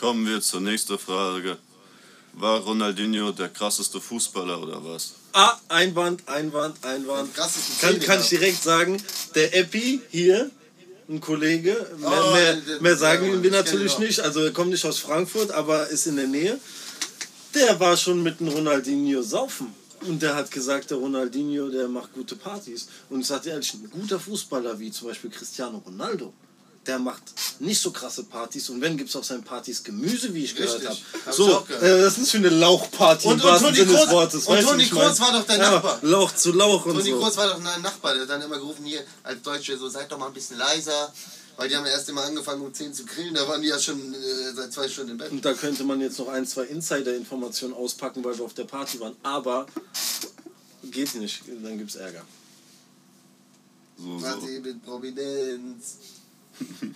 Kommen wir zur nächsten Frage. War Ronaldinho der krasseste Fußballer oder was? Ah, Einwand, Einwand, Einwand. Kann, kann ich direkt sagen, der Epi hier, ein Kollege, mehr, Oh, mehr, mehr sagen wir natürlich nicht. Also er kommt nicht aus Frankfurt, aber ist in der Nähe. Der war schon mit dem Ronaldinho saufen. Und der hat gesagt, der Ronaldinho, der macht gute Partys. Und ich sagte ehrlich, ein guter Fußballer wie zum Beispiel Cristiano Ronaldo, der macht nicht so krasse Partys. Und wenn, gibt es auf seinen Partys Gemüse, wie ich gehört Richtig. habe. Hab So, gehört. äh, das ist für eine Lauchparty Und- im und wahrsten Toni Sinne des Wortes. und Toni? Kroos war doch dein Ja, Nachbar. Lauch zu Lauch und Toni so. Kroos war doch ein Nachbar, der hat dann immer gerufen, hier als Deutsche, so seid doch mal ein bisschen leiser. Weil die haben erst immer angefangen um 10 zu grillen, da waren die ja schon äh, seit zwei Stunden im Bett. Und da könnte man jetzt noch ein, zwei Insider-Informationen auspacken, weil wir auf der Party waren. Aber geht nicht, dann gibt's Ärger. So, so. Party mit Prominenz.